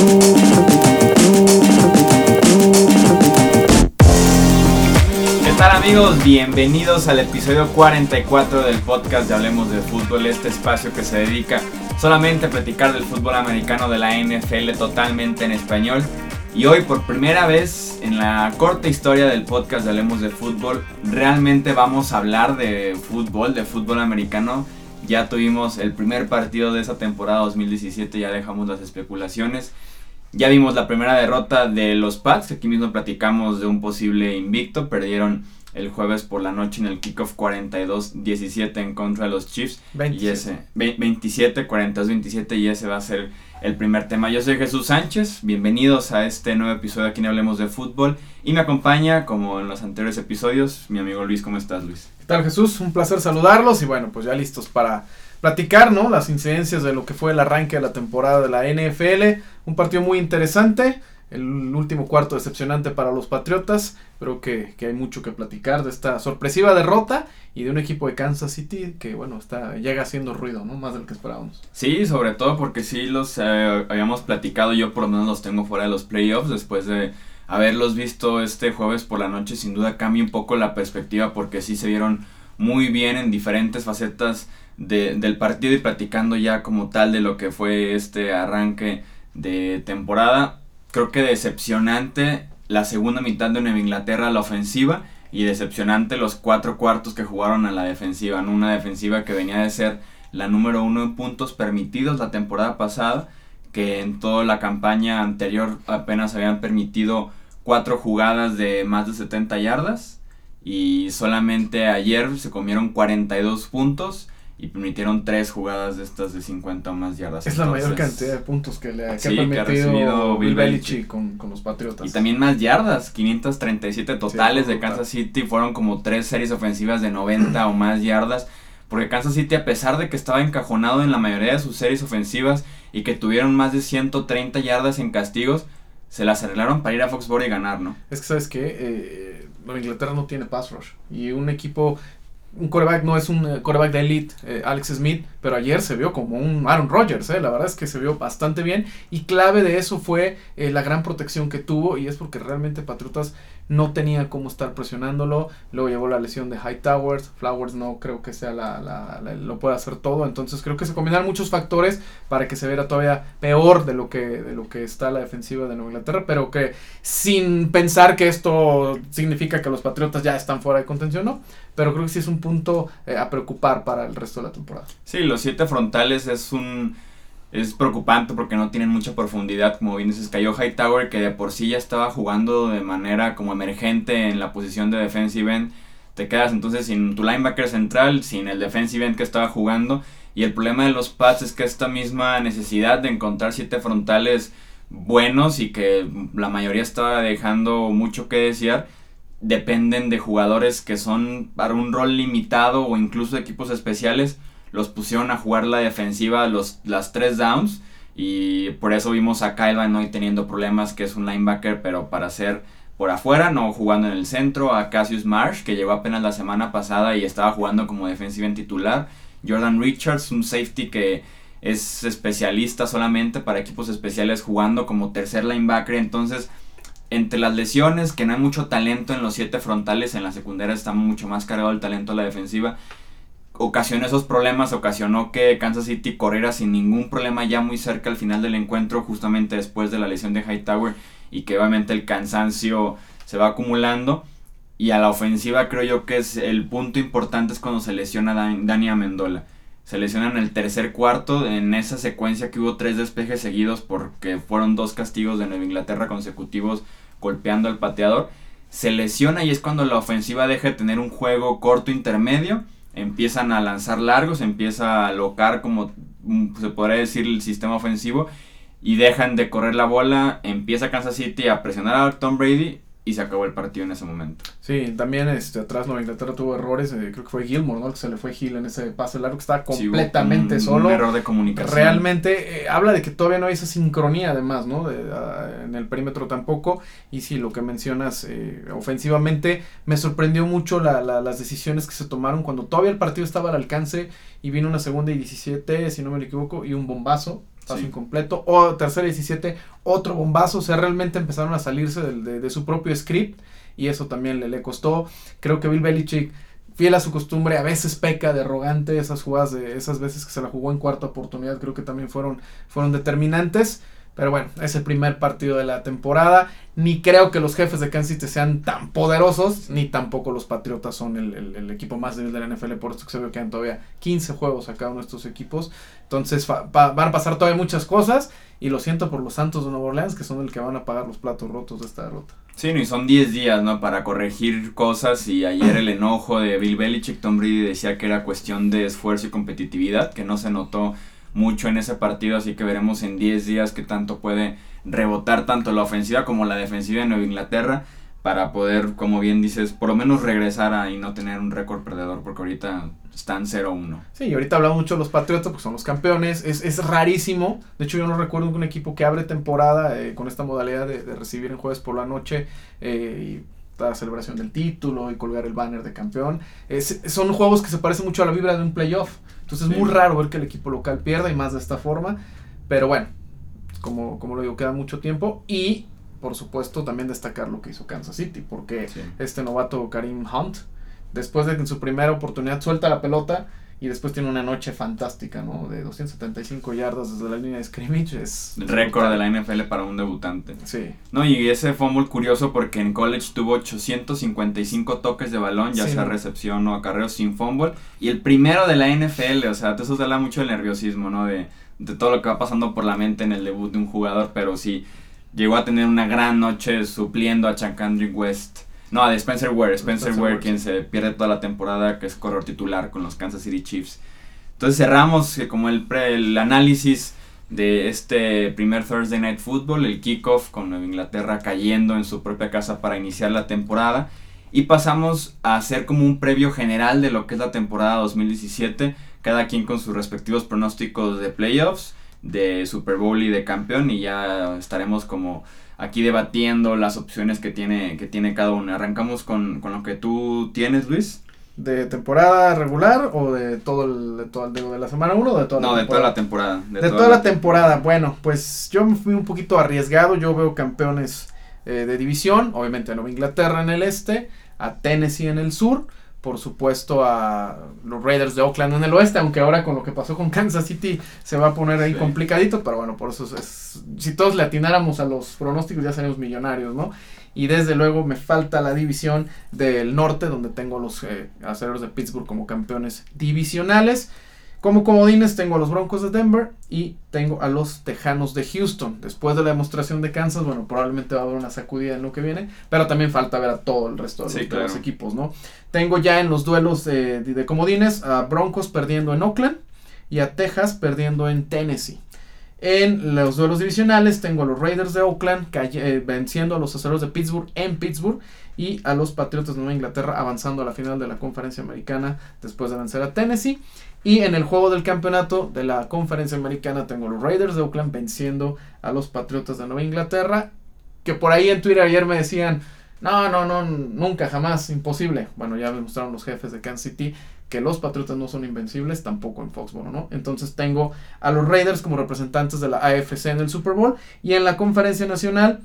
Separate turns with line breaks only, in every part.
¿Qué tal amigos? Bienvenidos al episodio 44 del podcast de Hablemos de Fútbol, este espacio que se dedica solamente a platicar del fútbol americano de la NFL totalmente en español. Y hoy por primera vez en la corta historia del podcast de Hablemos de Fútbol, realmente vamos a hablar de fútbol, de fútbol americano. Ya tuvimos el primer partido de esa temporada 2017, ya dejamos las especulaciones. Ya vimos la primera derrota de los Pats, aquí mismo platicamos de un posible invicto, perdieron el jueves por la noche en el kickoff 42-17 en contra de los Chiefs.
27.
Y ese, ve- 27, 42-27 y ese va a ser el primer tema. Yo soy Jesús Sánchez, bienvenidos a este nuevo episodio aquí en Hablemos de Fútbol y me acompaña, como en los anteriores episodios, mi amigo Luis. ¿Cómo estás, Luis?
¿Qué tal Jesús? Un placer saludarlos y bueno, pues ya listos para platicar, ¿no? Las incidencias de lo que fue el arranque de la temporada de la NFL. Un partido muy interesante, el último cuarto decepcionante para los Patriotas. Creo que, que hay mucho que platicar de esta sorpresiva derrota y de un equipo de Kansas City que, bueno, está llega haciendo ruido, ¿no? Más de lo que esperábamos.
Sí, sobre todo porque sí los eh, habíamos platicado, yo por lo menos los tengo fuera de los playoffs después de haberlos visto este jueves por la noche, sin duda cambia un poco la perspectiva porque sí se vieron muy bien en diferentes facetas de- del partido y platicando ya como tal de lo que fue este arranque de temporada. Creo que decepcionante la segunda mitad de Nueva Inglaterra la ofensiva y decepcionante los cuatro cuartos que jugaron a la defensiva. Una defensiva que venía de ser la número uno en puntos permitidos la temporada pasada, que en toda la campaña anterior apenas habían permitido cuatro jugadas de más de 70 yardas y solamente ayer se comieron 42 puntos y permitieron tres jugadas de estas de 50 o más yardas.
Es la mayor cantidad de puntos que le que
Sí,
ha
que ha
permitido Bill Belichick con, con los Patriotas.
Y también más yardas, 537 totales de. Kansas City, fueron como tres series ofensivas de 90 o más yardas, porque Kansas City a pesar de que estaba encajonado en la mayoría de sus series ofensivas y que tuvieron más de 130 yardas en castigos, se las arreglaron para ir a Foxborough y ganar, ¿no?
Es que, ¿sabes qué? Eh, Nueva Inglaterra no tiene pass rush. Y un equipo, un coreback no es un eh, coreback de elite, eh, Alex Smith, pero ayer se vio como un Aaron Rodgers, eh, la verdad es que se vio bastante bien. Y clave de eso fue eh, la gran protección que tuvo, y es porque realmente Patriotas no tenía cómo estar presionándolo. Luego llevó la lesión de Hightowers, Flowers no creo que sea la, la- lo pueda hacer todo. Entonces creo que se combinan muchos factores para que se viera todavía peor de lo que, de lo que está la defensiva de Nueva Inglaterra, pero que sin pensar que esto significa que los Patriotas ya están fuera de contención, ¿no? Pero creo que sí es un punto eh, a preocupar para el resto de la temporada.
Sí, los siete frontales es un es preocupante porque no tienen mucha profundidad, como bien dices, cayó Hightower que de por sí ya estaba jugando de manera como emergente en la posición de defensive end. Te quedas entonces sin tu linebacker central, sin el defensive end que estaba jugando. Y el problema de los Pats es que esta misma necesidad de encontrar siete frontales buenos y que la mayoría estaba dejando mucho que desear, dependen de jugadores que son para un rol limitado o incluso equipos especiales los pusieron a jugar la defensiva los, las tres downs y por eso vimos a Kyle Van Noy teniendo problemas que es un linebacker pero para ser por afuera, no jugando en el centro, a Cassius Marsh que llegó apenas la semana pasada y estaba jugando como defensiva en titular, Jordan Richards, un safety que es especialista solamente para equipos especiales jugando como tercer linebacker, entonces entre las lesiones, que no hay mucho talento en los siete frontales, en la secundaria está mucho más cargado el talento a la defensiva, ocasionó esos problemas, ocasionó que Kansas City corriera sin ningún problema ya muy cerca al final del encuentro, justamente después de la lesión de Hightower, y que obviamente el cansancio se va acumulando. Y a la ofensiva creo yo que es el punto importante es cuando se lesiona Dan- Dani Amendola. Se lesiona en el tercer cuarto, en esa secuencia que hubo tres despejes seguidos porque fueron dos castigos de Nueva Inglaterra consecutivos golpeando al pateador. Se lesiona y es cuando la ofensiva deja de tener un juego corto intermedio. Empiezan a lanzar largos, empieza a alocar como mm, se podría decir el sistema ofensivo y dejan de correr la bola. Empieza Kansas City a presionar a Tom Brady y se acabó el partido en ese momento.
Sí, también este, atrás Nueva Inglaterra tuvo errores, eh, creo que fue Gilmore, ¿no? El Que se le fue Gil en ese pase largo que estaba
Sí,
completamente
un-
solo.
Un error de comunicación.
Realmente eh, habla de que todavía no hay esa sincronía además, ¿no? De, ah, en el perímetro tampoco. Y sí, lo que mencionas eh, ofensivamente, me sorprendió mucho la- la- las decisiones que se tomaron cuando todavía el partido estaba al alcance y vino una segunda y 17, si no me equivoco, y un bombazo. Pase incompleto. O tercera y 17, otro bombazo. O sea, realmente empezaron a salirse de, de, su propio script y eso también le, le costó. Creo que Bill Belichick fiel a su costumbre, a veces peca de arrogante, esas jugadas de esas veces que se la jugó en cuarta oportunidad creo que también fueron, fueron determinantes. Pero bueno, es el primer partido de la temporada. Ni creo que los jefes de Kansas City sean tan poderosos, ni tampoco los Patriotas son el, equipo más débil de la NFL. Por esto que se ve que quedan todavía 15 juegos a cada uno de estos equipos. Entonces van a pasar todavía muchas cosas. Y lo siento por los Santos de Nueva Orleans, que son el que van a pagar los platos rotos de esta derrota.
Sí, y son 10 días, ¿no? Para corregir cosas. Y ayer el enojo de Bill Belichick, Tom Brady decía que era cuestión de esfuerzo y competitividad, que no se notó mucho en ese partido, así que veremos en 10 días qué tanto puede rebotar tanto la ofensiva como la defensiva de Nueva Inglaterra para poder, como bien dices, por lo menos regresar a y no tener un récord perdedor, porque ahorita están 0-1.
Sí, y ahorita hablamos mucho de los Patriotas, porque son los campeones, es, es rarísimo, de hecho yo no recuerdo un equipo que abre temporada eh, con esta modalidad de, recibir en jueves por la noche eh, y la celebración del título y colgar el banner de campeón. son juegos que se parecen mucho a la vibra de un playoff. Entonces es muy raro ver que el equipo local pierda y más de esta forma. Pero bueno, como, como lo digo, queda mucho tiempo. Y por supuesto también destacar lo que hizo Kansas City. Porque este novato Karim Hunt, después de que en su primera oportunidad suelta la pelota y después tiene una noche fantástica, ¿no? De 275 yardas desde la línea de scrimmage. Es
récord de la NFL para un debutante.
Sí.
No, y ese muy curioso porque en college tuvo 855 toques de balón, ya sea recepción o acarreo sin fumble. Y el primero de la NFL, o sea, eso te habla mucho del nerviosismo, ¿no? De, de todo lo que va pasando por la mente en el debut de un jugador, pero sí, llegó a tener una gran noche supliendo a Chacandrick West no, de Spencer Ware. Spencer, Ware, quien se pierde toda la temporada, que es corredor titular con los Kansas City Chiefs. Entonces cerramos eh, como el, el análisis de este primer Thursday Night Football, el kickoff con Nueva Inglaterra cayendo en su propia casa para iniciar la temporada. Y pasamos a hacer como un previo general de lo que es la temporada 2017, cada quien con sus respectivos pronósticos de playoffs, de Super Bowl y de campeón, y ya estaremos como aquí debatiendo las opciones que tiene, que tiene cada uno. Arrancamos con, lo que tú tienes, Luis.
¿De temporada regular o de todo el, de, todo de la semana 1 o de toda
la no, de toda la temporada.
De, toda, la temporada. Bueno, pues yo me fui un poquito arriesgado. Yo veo campeones eh, de división. Obviamente a Nueva Inglaterra en el este, a Tennessee en el sur por supuesto a los Raiders de Oakland en el oeste, aunque ahora con lo que pasó con Kansas City se va a poner ahí complicadito, pero bueno, por eso es, si todos le atináramos a los pronósticos ya seríamos millonarios, ¿no? Y desde luego me falta la división del norte, donde tengo a los eh, acereros de Pittsburgh como campeones divisionales. Como comodines tengo a los Broncos de Denver y tengo a los Tejanos de Houston. Después de la demostración de Kansas, bueno, probablemente va a haber una sacudida en lo que viene, pero también falta ver a todo el resto de, los, equipos, ¿no? Tengo ya en los duelos de, comodines a Broncos perdiendo en Oakland y a Texas perdiendo en Tennessee. En los duelos divisionales tengo a los Raiders de Oakland eh, venciendo a los aceros de Pittsburgh en Pittsburgh y a los Patriotas de Nueva Inglaterra avanzando a la final de la conferencia americana después de vencer a Tennessee. Y en el juego del campeonato de la conferencia americana tengo los Raiders de Oakland venciendo a los Patriotas de Nueva Inglaterra. Que por ahí en Twitter ayer me decían, no, no, no, nunca, jamás, imposible. Bueno, ya me mostraron los jefes de Kansas City que los Patriotas no son invencibles, tampoco en Foxborough, ¿no? Entonces tengo a los Raiders como representantes de la AFC en el Super Bowl y en la conferencia nacional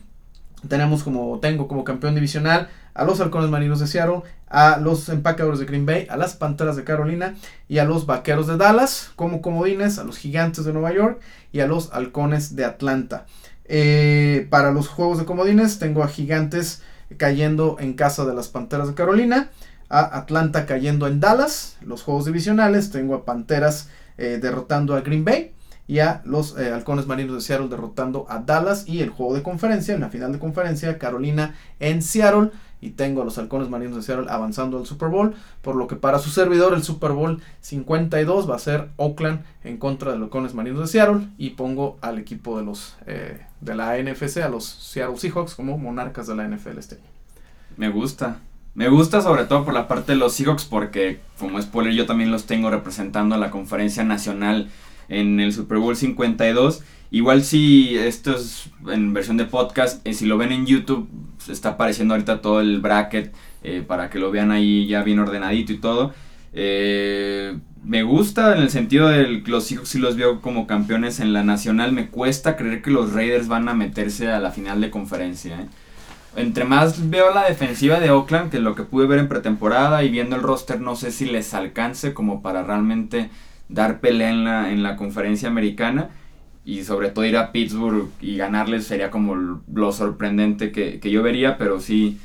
tenemos como, tengo como campeón divisional a los Halcones Marinos de Seattle, a los Empacadores de Green Bay, a las Panteras de Carolina y a los Vaqueros de Dallas como comodines, a los Gigantes de Nueva York y a los Halcones de Atlanta. Eh, para los juegos de comodines tengo a Gigantes cayendo en casa de las Panteras de Carolina, a Atlanta cayendo en Dallas, los juegos divisionales tengo a Panteras eh, derrotando a Green Bay y a los eh, Halcones Marinos de Seattle derrotando a Dallas y el juego de conferencia, en la final de conferencia, Carolina en Seattle y tengo a los Halcones Marinos de Seattle avanzando al Super Bowl, por lo que para su servidor el Super Bowl 52 va a ser Oakland en contra de los Halcones Marinos de Seattle y pongo al equipo de los eh, de la NFC, a los Seattle Seahawks como monarcas de la NFL este año.
Me gusta. Me gusta sobre todo por la parte de los Seahawks porque como spoiler yo también los tengo representando a la conferencia nacional en el Super Bowl 52. Igual si esto es en versión de podcast, eh, si lo ven en YouTube, está apareciendo ahorita todo el bracket eh, para que lo vean ahí ya bien ordenadito y todo. Eh, me gusta en el sentido de los Seahawks si los veo como campeones en la nacional. Me cuesta creer que los Raiders van a meterse a la final de conferencia. ¿eh? Entre más veo la defensiva de Oakland, que lo que pude ver en pretemporada y viendo el roster, no sé si les alcance como para realmente dar pelea en la, en la conferencia americana. Y sobre todo ir a Pittsburgh y ganarles sería como lo sorprendente que, que yo vería, pero sí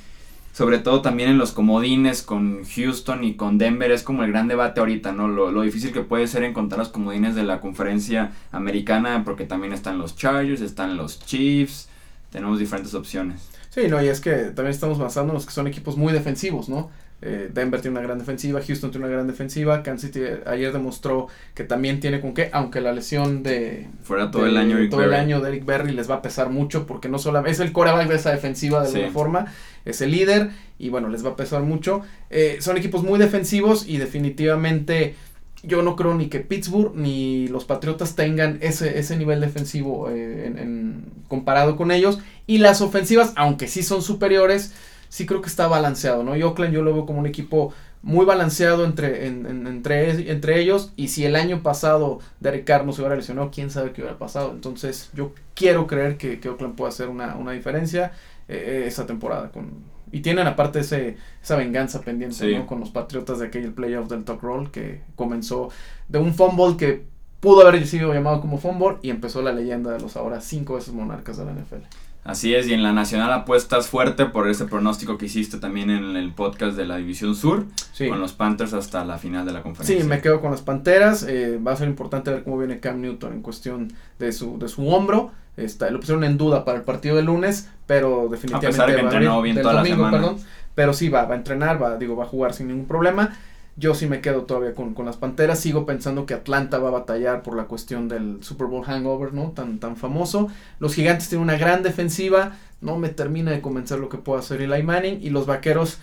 sobre todo también en los comodines con Houston y con Denver es como el gran debate ahorita, ¿no? Lo, lo, difícil que puede ser encontrar los comodines de la conferencia americana porque también están los Chargers, están los Chiefs, tenemos diferentes opciones.
Sí, no, y es que también estamos basándonos que son equipos muy defensivos, ¿no? Eh, Denver tiene una gran defensiva, Houston tiene una gran defensiva, Kansas City ayer demostró que también tiene con qué, aunque la lesión de...
Fuera todo el año
Todo el año de Eric Berry les va a pesar mucho porque no solamente es el coreback de esa defensiva de alguna forma, es el líder y bueno, les va a pesar mucho. Eh, son equipos muy defensivos y definitivamente yo no creo ni que Pittsburgh ni los Patriotas tengan ese, ese nivel defensivo eh, en, comparado con ellos. Y las ofensivas, aunque sí son superiores, sí creo que está balanceado, ¿no? Y Oakland yo lo veo como un equipo muy balanceado entre, entre, entre ellos. Y si el año pasado Derek Carr no se hubiera lesionado, quién sabe qué hubiera pasado. Entonces yo quiero creer que, que Oakland puede hacer una, una diferencia eh, esa temporada. Con, y tienen aparte ese, esa venganza pendiente ¿no? con los Patriotas de aquel playoff del Talk Roll que comenzó de un fumble que pudo haber sido llamado como fumble y empezó la leyenda de los ahora cinco veces monarcas de la NFL.
Así es, y en la Nacional apuestas fuerte por ese pronóstico que hiciste también en el podcast de la División Sur, con los Panthers hasta la final de la conferencia.
Sí, me quedo con las Panteras, eh, va a ser importante ver cómo viene Cam Newton en cuestión de su, de su hombro, Está, lo pusieron en duda para el partido de lunes, pero definitivamente a
pesar que entrenó bien toda la semana.
pero sí va, va a entrenar, va, digo, va a jugar sin ningún problema. Yo sí me quedo todavía con, con, las Panteras. Sigo pensando que Atlanta va a batallar por la cuestión del Super Bowl hangover, ¿no? Tan, tan famoso. Los Gigantes tienen una gran defensiva. No me termina de convencer lo que pueda hacer Eli Manning. Y los Vaqueros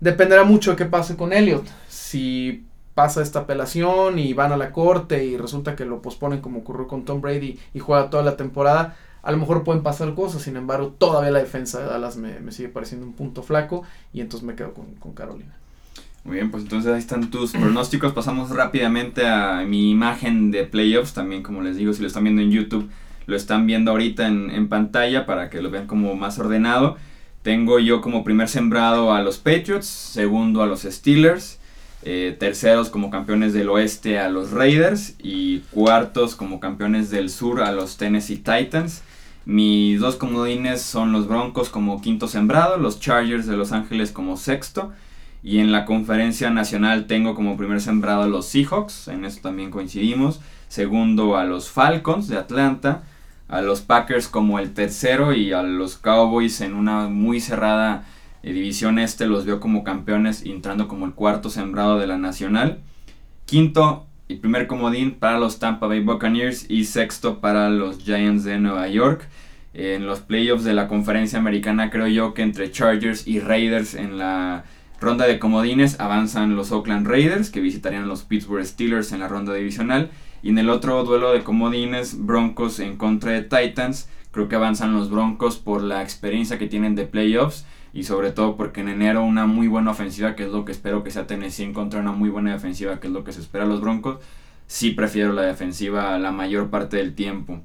dependerá mucho de qué pase con Elliot. Si pasa esta apelación y van a la corte y resulta que lo posponen como ocurrió con Tom Brady y juega toda la temporada, a lo mejor pueden pasar cosas, sin embargo todavía la defensa de Dallas me, sigue pareciendo un punto flaco y entonces me quedo con, Carolina.
Muy bien, pues entonces ahí están tus pronósticos. Pasamos rápidamente a mi imagen de playoffs. También, como les digo, si lo están viendo en YouTube, lo están viendo ahorita en, en pantalla para que lo vean como más ordenado. Tengo yo como primer sembrado a los Patriots, segundo a los Steelers, eh, terceros como campeones del oeste a los Raiders y cuartos como campeones del sur a los Tennessee Titans. Mis dos comodines son los Broncos como quinto sembrado, los Chargers de Los Ángeles como sexto. Y en la conferencia nacional tengo como primer sembrado a los Seahawks, en eso también coincidimos. Segundo a los Falcons de Atlanta, a los Packers como el tercero y a los Cowboys en una muy cerrada eh, división Este los veo como campeones entrando como el cuarto sembrado de la nacional. Quinto y primer comodín para los Tampa Bay Buccaneers y sexto para los Giants de Nueva York. En los playoffs de la conferencia americana creo yo que entre Chargers y Raiders en la ronda de comodines avanzan los Oakland Raiders que visitarían los Pittsburgh Steelers en la ronda divisional. Y en el otro duelo de comodines Broncos en contra de Titans creo que avanzan los Broncos por la experiencia que tienen de playoffs y sobre todo porque en enero una muy buena ofensiva, que es lo que espero que sea Tennessee en contra una muy buena defensiva, que es lo que se espera a los Broncos, sí prefiero la defensiva la mayor parte del tiempo.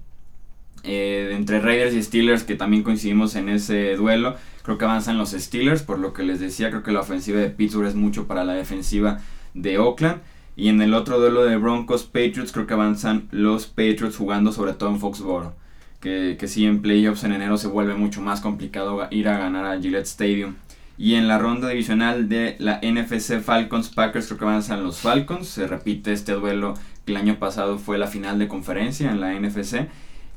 Eh, entre Raiders y Steelers, que también coincidimos en ese duelo, creo que avanzan los Steelers, por lo que les decía, creo que la ofensiva de Pittsburgh es mucho para la defensiva de Oakland. Y en el otro duelo de Broncos Patriots, creo que avanzan los Patriots jugando sobre todo en Foxborough que, que sí en playoffs en enero se vuelve mucho más complicado ir a ganar a Gillette Stadium. Y en la ronda divisional de la NFC Falcons Packers creo que avanzan los Falcons. Se repite este duelo que el año pasado fue la final de conferencia en la NFC.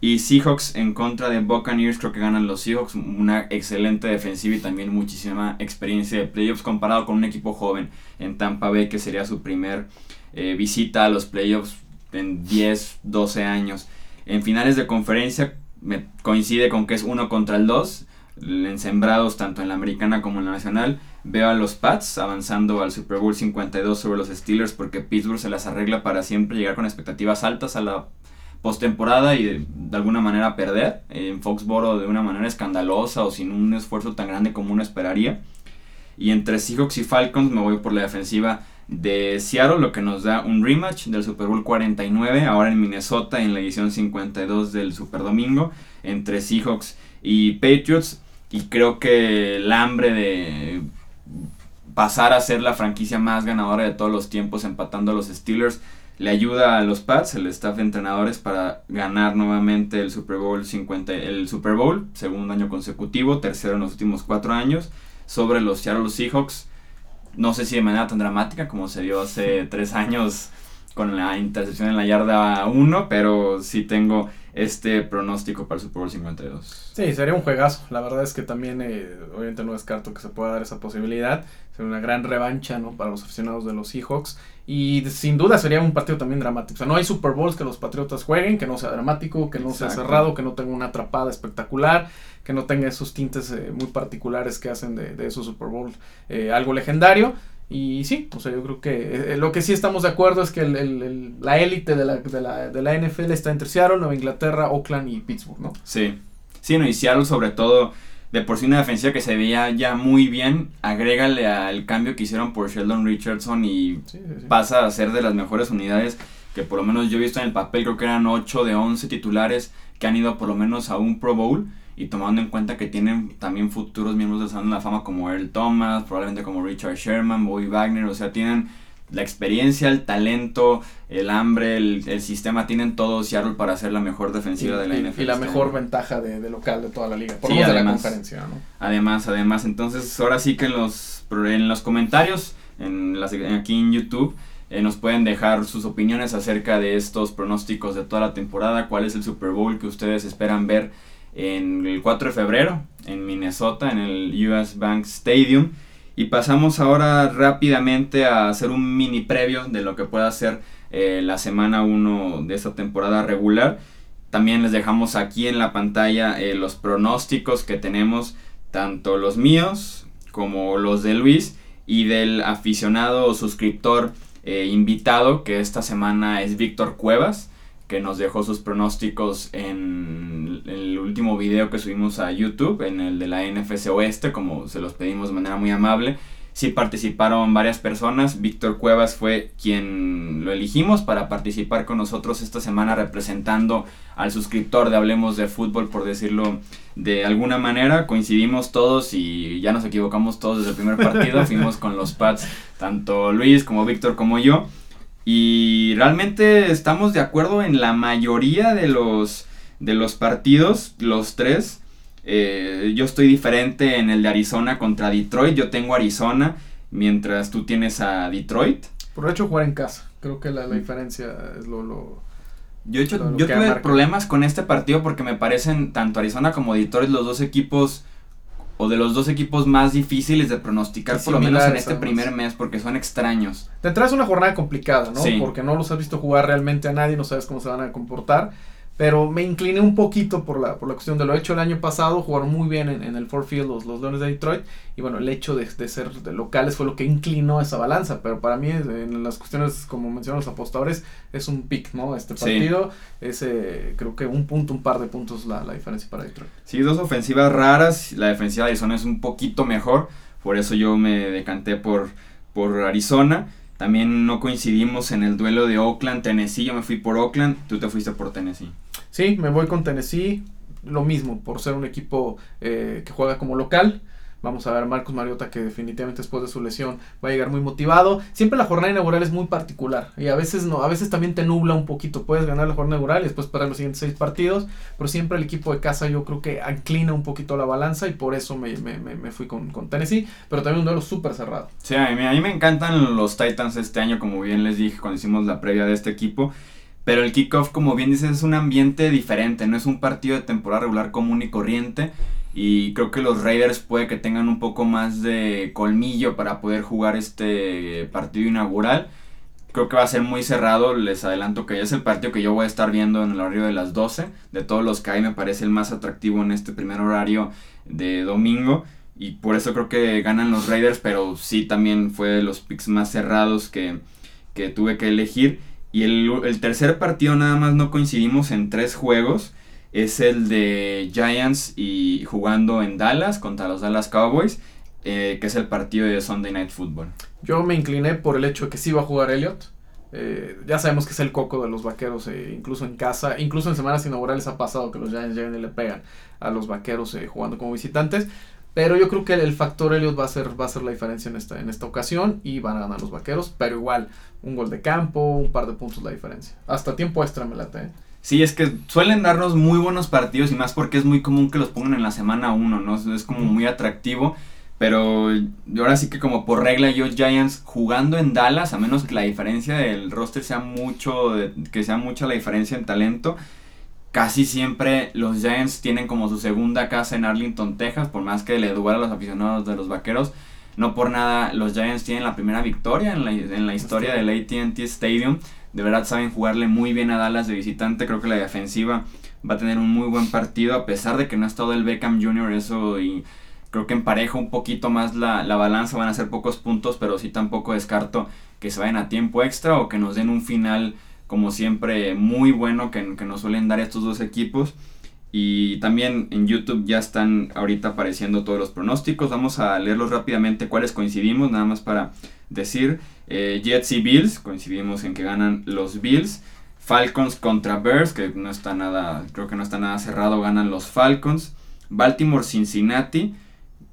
Y Seahawks en contra de Buccaneers creo que ganan los Seahawks. Una excelente defensiva y también muchísima experiencia de playoffs comparado con un equipo joven en Tampa Bay que sería su primer eh, visita a los playoffs en 10, 12 años. En finales de conferencia me coincide con que es uno contra el 2. En sembrados tanto en la americana como en la nacional. Veo a los Pats avanzando al Super Bowl 52 sobre los Steelers porque Pittsburgh se las arregla para siempre llegar con expectativas altas a la postemporada y de, alguna manera perder en Foxboro de una manera escandalosa o sin un esfuerzo tan grande como uno esperaría. Y entre Seahawks y Falcons me voy por la defensiva de Seattle, lo que nos da un rematch del Super Bowl 49, ahora en Minnesota, en la edición 52 del Super Domingo, entre Seahawks y Patriots. Y creo que el hambre de pasar a ser la franquicia más ganadora de todos los tiempos, empatando a los Steelers, le ayuda a los Pats, el staff de entrenadores, para ganar nuevamente el Super Bowl 50, el Super Bowl, segundo año consecutivo, tercero en los últimos cuatro años, sobre los Seattle Seahawks. No sé si de manera tan dramática como se dio hace tres años con la intercepción en la yarda 1, pero sí tengo este pronóstico para el Super Bowl 52.
Sí, sería un juegazo. La verdad es que también, eh, obviamente no descarto que se pueda dar esa posibilidad. Sería una gran revancha ¿no? para los aficionados de los Seahawks. Y sin duda sería un partido también dramático. O sea, no hay Super Bowls que los Patriotas jueguen, que no sea dramático, que no sea cerrado, que no tenga una atrapada espectacular que no tenga esos tintes eh, muy particulares que hacen de, de esos Super Bowl eh, algo legendario. Y sí, o sea, yo creo que eh, lo que sí estamos de acuerdo es que el, la élite de la, de, la, de la NFL está entre Seattle, Nueva Inglaterra, Oakland y Pittsburgh, ¿no?
Sí, sí, no, y Seattle sobre todo, de por sí una defensiva que se veía ya muy bien, agrégale al cambio que hicieron por Sheldon Richardson y pasa a ser de las mejores unidades que por lo menos yo he visto en el papel, creo que eran 8 de 11 titulares que han ido por lo menos a un Pro Bowl y tomando en cuenta que tienen también futuros miembros del Salón de la Fama como Earl Thomas, probablemente como Richard Sherman, Bobby Wagner, o sea, tienen la experiencia, el talento, el hambre, el, sistema, tienen todo Seattle para ser la mejor defensiva de la NFL.
Y la este mejor ventaja de, local de toda la liga, por lo menos de la conferencia, ¿no?
Además, además, entonces ahora sí que en los, en los comentarios, en las, aquí en YouTube, eh, nos pueden dejar sus opiniones acerca de estos pronósticos de toda la temporada, cuál es el Super Bowl que ustedes esperan ver en el 4 de febrero en Minnesota, en el US Bank Stadium. Y pasamos ahora rápidamente a hacer un mini previo de lo que pueda ser eh, la semana 1 de esta temporada regular. También les dejamos aquí en la pantalla eh, los pronósticos que tenemos, tanto los míos como los de Luis y del aficionado o suscriptor eh, invitado que esta semana es Víctor Cuevas que nos dejó sus pronósticos en el último video que subimos a YouTube, en el de la NFC Oeste, como se los pedimos de manera muy amable. Sí participaron varias personas, Víctor Cuevas fue quien lo elegimos para participar con nosotros esta semana representando al suscriptor de Hablemos de Fútbol, por decirlo de alguna manera. Coincidimos todos y ya nos equivocamos todos desde el primer partido, fuimos con los pads, tanto Luis como Víctor como yo. Y realmente estamos de acuerdo en la mayoría de los, de los partidos, los tres. Eh, yo estoy diferente en el de Arizona contra Detroit. Yo tengo Arizona, mientras tú tienes a Detroit.
Por hecho, jugar en casa. Creo que la, diferencia es lo... lo
yo, yo tuve problemas con este partido porque me parecen tanto Arizona como Detroit los dos equipos o de los dos equipos más difíciles de pronosticar, por lo menos en este primer mes, porque son extraños.
Te traes una jornada complicada, ¿no? Porque no los has visto jugar realmente a nadie, no sabes cómo se van a comportar. Pero me incliné un poquito por la, por la cuestión de lo hecho el año pasado. Jugaron muy bien en, el Ford Field los, los Leones de Detroit. Y bueno, el hecho de, ser de locales fue lo que inclinó esa balanza. Pero para mí, en las cuestiones, como mencionan los apostadores, es un pick, ¿no? Este partido es, eh, creo que un punto, un par de puntos la, la diferencia para Detroit.
Sí, dos ofensivas raras. La defensiva de Arizona es un poquito mejor. Por eso yo me decanté por, por Arizona. También no coincidimos en el duelo de Oakland, Tennessee. Yo me fui por Oakland, tú te fuiste por Tennessee.
Sí, me voy con Tennessee. Lo mismo, por ser un equipo eh, que juega como local. Vamos a ver a Marcos Mariota que definitivamente después de su lesión va a llegar muy motivado. Siempre la jornada inaugural es muy particular y a veces no, a veces también te nubla un poquito. Puedes ganar la jornada inaugural y después para los siguientes seis partidos, pero siempre el equipo de casa yo creo que inclina un poquito la balanza y por eso me, fui con, Tennessee, pero también un duelo súper cerrado.
Sí, a mí, a mí me encantan los Titans este año, como bien les dije cuando hicimos la previa de este equipo. Pero el kickoff, como bien dices, es un ambiente diferente, no es un partido de temporada regular común y corriente. Y creo que los Raiders puede que tengan un poco más de colmillo para poder jugar este partido inaugural. Creo que va a ser muy cerrado, les adelanto que es el partido que yo voy a estar viendo en el horario de las 12. De todos los que hay me parece el más atractivo en este primer horario de domingo. Y por eso creo que ganan los Raiders, pero sí también fue de los picks más cerrados que, que tuve que elegir. Y el, tercer partido nada más no coincidimos en tres juegos. Es el de Giants y jugando en Dallas contra los Dallas Cowboys. eh, que es el partido de Sunday Night Football.
Yo me incliné por el hecho de que sí va a jugar Elliot. Eh, ya sabemos que es el coco de los vaqueros, eh, incluso en casa, incluso en semanas inaugurales ha pasado que los Giants llegan y le pegan a los vaqueros jugando como visitantes. Pero yo creo que el, factor Elliot va a ser va a ser la diferencia en esta en esta ocasión y van a ganar los vaqueros, pero igual un gol de campo, un par de puntos la diferencia. Hasta tiempo extra me late.
Sí, es que suelen darnos muy buenos partidos y más porque es muy común que los pongan en la semana 1, ¿no? Es como muy atractivo. Pero ahora sí que como por regla yo Giants jugando en Dallas, a menos que la diferencia del roster sea mucho, que sea mucha la diferencia en talento, casi siempre los Giants tienen como su segunda casa en Arlington, Texas, por más que le duela a los aficionados de los Vaqueros. No por nada los Giants tienen la primera victoria en la, en la historia del ATT Stadium. De verdad saben jugarle muy bien a Dallas de visitante. Creo que la defensiva va a tener un muy buen partido, a pesar de que no ha estado el Beckham Jr. Eso y creo que empareja un poquito más la, balanza, van a ser pocos puntos, pero sí tampoco descarto que se vayan a tiempo extra o que nos den un final como siempre muy bueno que, nos suelen dar estos dos equipos. Y también en YouTube ya están ahorita apareciendo todos los pronósticos. Vamos a leerlos rápidamente cuáles coincidimos, nada más para decir. Eh, Jets y Bills, coincidimos en que ganan los Bills. Falcons contra Bears, que no está nada, creo que no está nada cerrado, ganan los Falcons. Baltimore Cincinnati,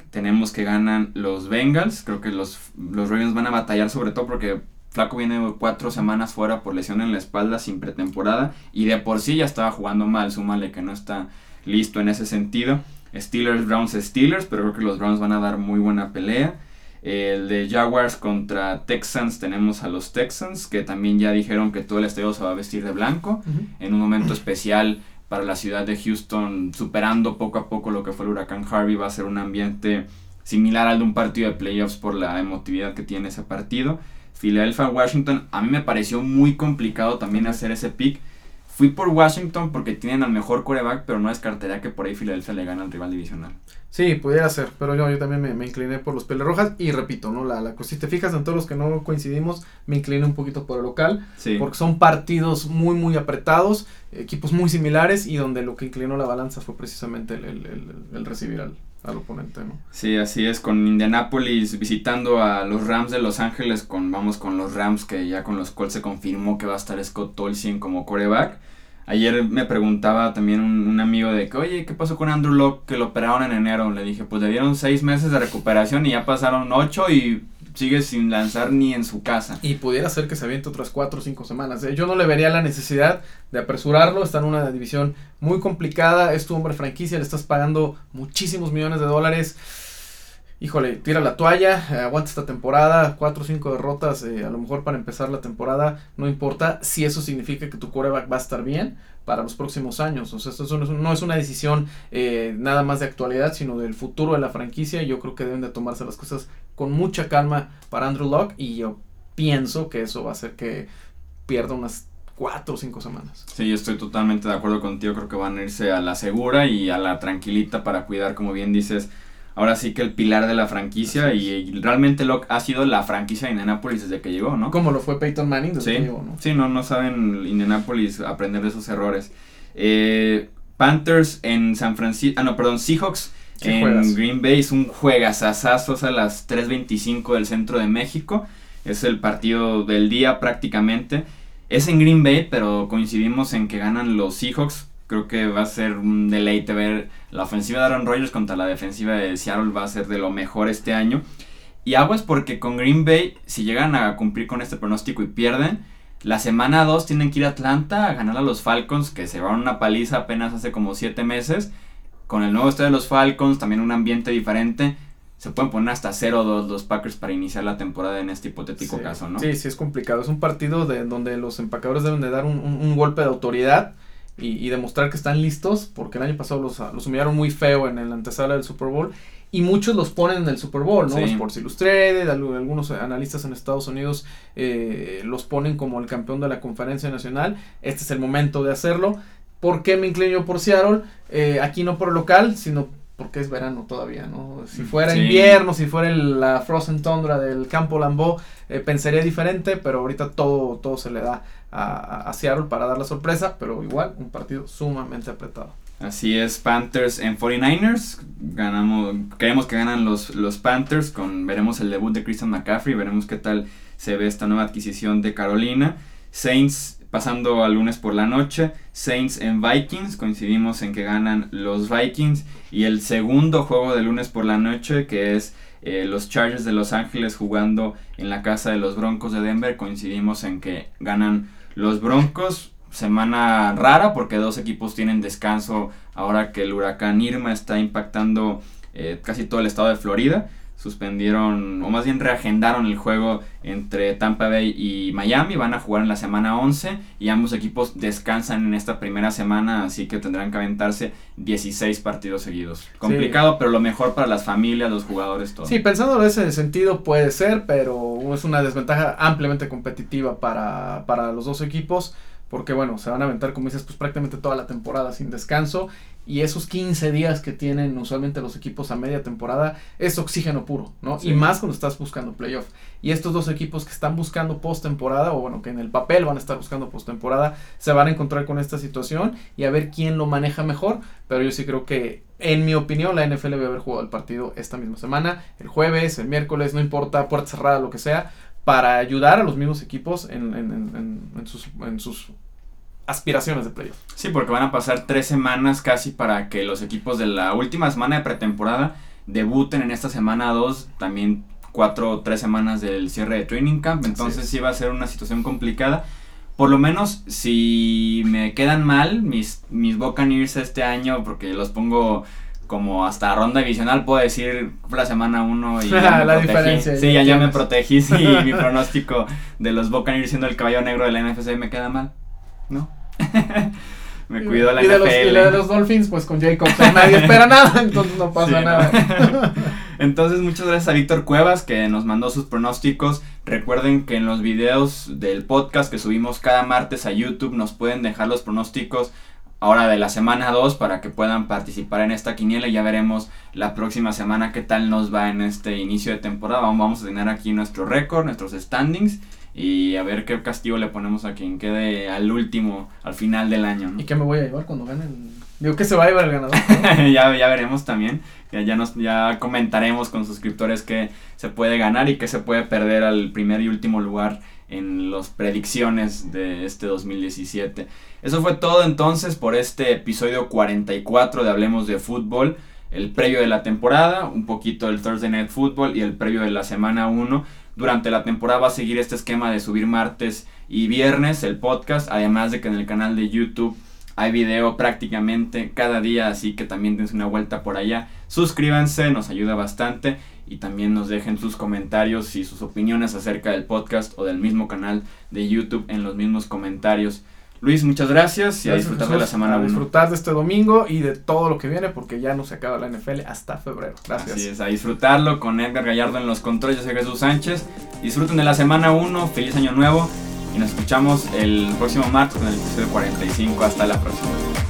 tenemos que ganan los Bengals. Creo que los, los Ravens van a batallar sobre todo porque Flaco viene cuatro semanas fuera por lesión en la espalda sin pretemporada. Y de por sí ya estaba jugando mal. Súmale que no está listo en ese sentido. Steelers, Browns, Steelers. Pero creo que los Browns van a dar muy buena pelea. El de Jaguars contra Texans tenemos a los Texans que también ya dijeron que todo el estadio se va a vestir de blanco. En un momento especial para la ciudad de Houston, superando poco a poco lo que fue el huracán Harvey, va a ser un ambiente similar al de un partido de playoffs por la emotividad que tiene ese partido. Philadelphia, Washington, a mí me pareció muy complicado también hacer ese pick. Fui por Washington porque tienen al mejor coreback, pero no descartaría que por ahí Philadelphia le gane al rival divisional.
Sí, pudiera ser, pero yo, yo también me, incliné por los Peles Rojas y repito, ¿no? La, la, si te fijas en todos los que no coincidimos, me incliné un poquito por el local, porque son partidos muy, muy apretados, equipos muy similares y donde lo que inclinó la balanza fue precisamente el, el, el, recibir al, al, oponente, ¿no?
Sí, así es, con Indianapolis visitando a los Rams de Los Ángeles, con vamos con los Rams que ya con los cuales se confirmó que va a estar Scott Tolsien como coreback. Ayer me preguntaba también un, amigo de que, oye, ¿qué pasó con Andrew Locke que lo operaron en enero? Le dije, pues le dieron seis meses de recuperación y ya pasaron ocho y sigue sin lanzar ni en su casa.
Y pudiera ser que se aviente otras cuatro o cinco semanas. ¿eh? Yo no le vería la necesidad de apresurarlo. Está en una división muy complicada. Es tu hombre franquicia, le estás pagando muchísimos millones de dólares híjole, tira la toalla, aguanta esta temporada, cuatro o cinco derrotas, eh, a lo mejor para empezar la temporada, no importa si eso significa que tu coreback va a estar bien para los próximos años. O sea, esto no es una decisión eh, nada más de actualidad, sino del futuro de la franquicia. Yo creo que deben de tomarse las cosas con mucha calma para Andrew Locke y yo pienso que eso va a hacer que pierda unas cuatro o cinco semanas.
Sí, yo estoy totalmente de acuerdo contigo. Creo que van a irse a la segura y a la tranquilita para cuidar, como bien dices, ahora sí que el pilar de la franquicia y, realmente Locke ha sido la franquicia de Indianapolis desde que llegó, ¿no?
Como lo fue Peyton Manning desde
sí,
que llegó, ¿no?
Sí, no, no saben Indianapolis aprender de esos errores. Eh, Panthers en San Francisco, ah no, perdón, Seahawks en Green Bay es un juegazazazo a las 3.25 del centro de México. Es el partido del día prácticamente. Es en Green Bay, pero coincidimos en que ganan los Seahawks Creo que va a ser un deleite ver la ofensiva de Aaron Rodgers contra la defensiva de Seattle. Va a ser de lo mejor este año. Y es porque con Green Bay, si llegan a cumplir con este pronóstico y pierden, la semana 2 tienen que ir a Atlanta a ganar a los Falcons, que se van una paliza apenas hace como 7 meses. Con el nuevo estadio de los Falcons, también un ambiente diferente. Se pueden poner hasta 0-2 los Packers para iniciar la temporada en este hipotético caso, ¿no?
Sí, sí, es complicado. Es un partido de, donde los empacadores deben de dar un, un golpe de autoridad y, demostrar que están listos, porque el año pasado los, los humillaron muy feo en el antesala del Super Bowl y muchos los ponen en el Super Bowl, ¿no? Sports Illustrated, algunos analistas en Estados Unidos eh, los ponen como el campeón de la conferencia nacional. Este es el momento de hacerlo. ¿Por qué me inclino por Seattle? Eh, aquí no por local, sino porque es verano todavía, ¿no? Si mm, fuera invierno, si fuera la Frozen Tundra del campo Lambeau, eh, pensaría diferente, pero ahorita todo, todo se le da a, Seattle para dar la sorpresa, pero igual un partido sumamente apretado.
Así es, Panthers en 49ers. Ganamos, creemos que ganan los, los Panthers. Con, veremos el debut de Christian McCaffrey. Veremos qué tal se ve esta nueva adquisición de Carolina. Saints pasando al lunes por la noche. Saints en Vikings. Coincidimos en que ganan los Vikings. Y el segundo juego de lunes por la noche, que es eh, los Chargers de Los Ángeles jugando en la casa de los Broncos de Denver. Coincidimos en que ganan los Broncos semana rara porque dos equipos tienen descanso ahora que el huracán Irma está impactando eh, casi todo el estado de Florida. Suspendieron, o más bien reagendaron el juego entre Tampa Bay y Miami. Van a jugar en la semana 11 y ambos equipos descansan en esta primera semana, así que tendrán que aventarse 16 partidos seguidos. Complicado, pero lo mejor para las familias, los jugadores, todo.
Sí, pensando en ese sentido puede ser, pero es una desventaja ampliamente competitiva para, para los dos equipos porque bueno, se van a aventar, como dices, pues prácticamente toda la temporada sin descanso y esos 15 días que tienen usualmente los equipos a media temporada es oxígeno puro, ¿no? Y más cuando estás buscando playoff. Y estos dos equipos que están buscando postemporada, o bueno, que en el papel van a estar buscando postemporada, se van a encontrar con esta situación y a ver quién lo maneja mejor. Pero yo sí creo que, en mi opinión, la NFL debe haber jugado el partido esta misma semana, el jueves, el miércoles, no importa, puerta cerrada, lo que sea, para ayudar a los mismos equipos en, en, en, en sus, en sus aspiraciones de playoff.
Sí, porque van a pasar tres semanas casi para que los equipos de la última semana de pretemporada debuten en esta semana 2, también cuatro o tres semanas del cierre de training camp, entonces sí. va a ser una situación complicada. Por lo menos si me quedan mal mis, mis Buccaneers este año, porque los pongo como hasta ronda divisional, puedo decir la semana 1 y ya me
la
protegí.
diferencia.
Sí, ya, ya me protegí, sí, mi pronóstico de los Buccaneers siendo el caballo negro de la NFC me queda mal. ¿no? me cuido la
y de,
NFL.
los, y de los Dolphins, pues con Jacobs nadie espera nada, entonces no pasa
Sí,
nada.
Entonces, muchas gracias a Víctor Cuevas que nos mandó sus pronósticos. Recuerden que en los videos del podcast que subimos cada martes a YouTube nos pueden dejar los pronósticos ahora de la semana 2 para que puedan participar en esta quiniela y ya veremos la próxima semana qué tal nos va en este inicio de temporada. Vamos vamos a tener aquí nuestro récord, nuestros standings y a ver qué castigo le ponemos a quien quede al último, al final del año. ¿no?
¿Y qué me voy a llevar cuando gane el... Digo que se va a llevar el ganador. ¿no?
ya, ya veremos también. Ya, ya, nos, ya comentaremos con suscriptores qué se puede ganar y qué se puede perder al primer y último lugar en las predicciones de este 2017. Eso fue todo entonces por este episodio 44 de Hablemos de Fútbol. El previo de la temporada, un poquito del Thursday Night Football y el previo de la semana 1. Durante la temporada va a seguir este esquema de subir martes y viernes el podcast, además de que en el canal de YouTube hay video prácticamente cada día, así que también dense una vuelta por allá. Suscríbanse, nos ayuda bastante y también nos dejen sus comentarios y sus opiniones acerca del podcast o del mismo canal de YouTube en los mismos comentarios. Luis, muchas gracias y a disfrutar de la semana
a
1.
disfrutar de este domingo y de todo lo que viene porque ya no se acaba la NFL hasta febrero. Gracias.
Así es, a disfrutarlo con Edgar Gallardo en los controles. Yo soy Jesús Sánchez. Disfruten de la semana 1, feliz año nuevo y nos escuchamos el próximo martes con el episodio 45. Hasta la próxima.